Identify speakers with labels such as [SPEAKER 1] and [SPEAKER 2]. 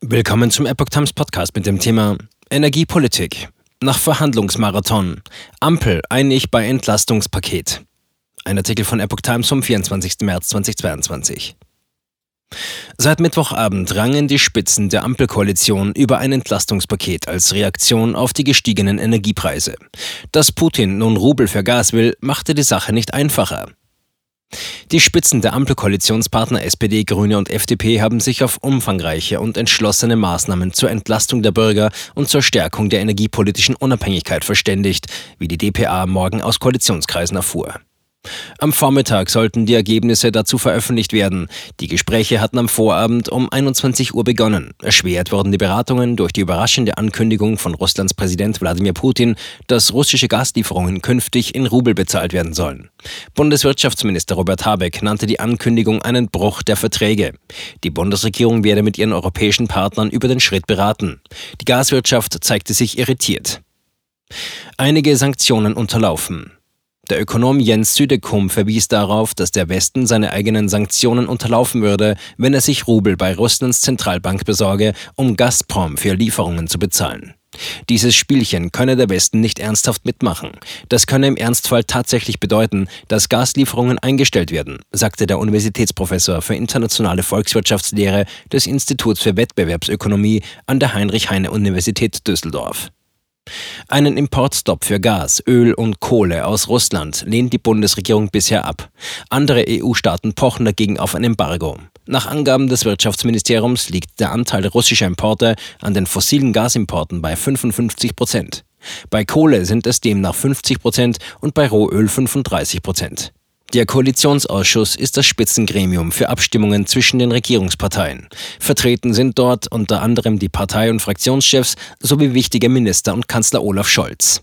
[SPEAKER 1] Willkommen zum Epoch Times Podcast mit dem Thema Energiepolitik. Nach Verhandlungsmarathon. Ampel einig bei Entlastungspaket. Ein Artikel von Epoch Times vom 24. März 2022. Seit Mittwochabend rangen die Spitzen der Ampelkoalition über ein Entlastungspaket als Reaktion auf die gestiegenen Energiepreise. Dass Putin nun Rubel für Gas will, machte die Sache nicht einfacher. Die Spitzen der Ampelkoalitionspartner SPD, Grüne und FDP haben sich auf umfangreiche und entschlossene Maßnahmen zur Entlastung der Bürger und zur Stärkung der energiepolitischen Unabhängigkeit verständigt, wie die DPA morgen aus Koalitionskreisen erfuhr. Am Vormittag sollten die Ergebnisse dazu veröffentlicht werden. Die Gespräche hatten am Vorabend um 21 Uhr begonnen. Erschwert wurden die Beratungen durch die überraschende Ankündigung von Russlands Präsident Wladimir Putin, dass russische Gaslieferungen künftig in Rubel bezahlt werden sollen. Bundeswirtschaftsminister Robert Habeck nannte die Ankündigung einen Bruch der Verträge. Die Bundesregierung werde mit ihren europäischen Partnern über den Schritt beraten. Die Gaswirtschaft zeigte sich irritiert. Einige Sanktionen unterlaufen. Der Ökonom Jens Südekum verwies darauf, dass der Westen seine eigenen Sanktionen unterlaufen würde, wenn er sich Rubel bei Russlands Zentralbank besorge, um Gazprom für Lieferungen zu bezahlen. Dieses Spielchen könne der Westen nicht ernsthaft mitmachen. Das könne im Ernstfall tatsächlich bedeuten, dass Gaslieferungen eingestellt werden, sagte der Universitätsprofessor für internationale Volkswirtschaftslehre des Instituts für Wettbewerbsökonomie an der Heinrich-Heine-Universität Düsseldorf. Einen Importstopp für Gas, Öl und Kohle aus Russland lehnt die Bundesregierung bisher ab. Andere EU-Staaten pochen dagegen auf ein Embargo. Nach Angaben des Wirtschaftsministeriums liegt der Anteil russischer Importe an den fossilen Gasimporten bei 55 Prozent. Bei Kohle sind es demnach 50 Prozent und bei Rohöl 35 Prozent. Der Koalitionsausschuss ist das Spitzengremium für Abstimmungen zwischen den Regierungsparteien. Vertreten sind dort unter anderem die Partei- und Fraktionschefs sowie wichtige Minister und Kanzler Olaf Scholz.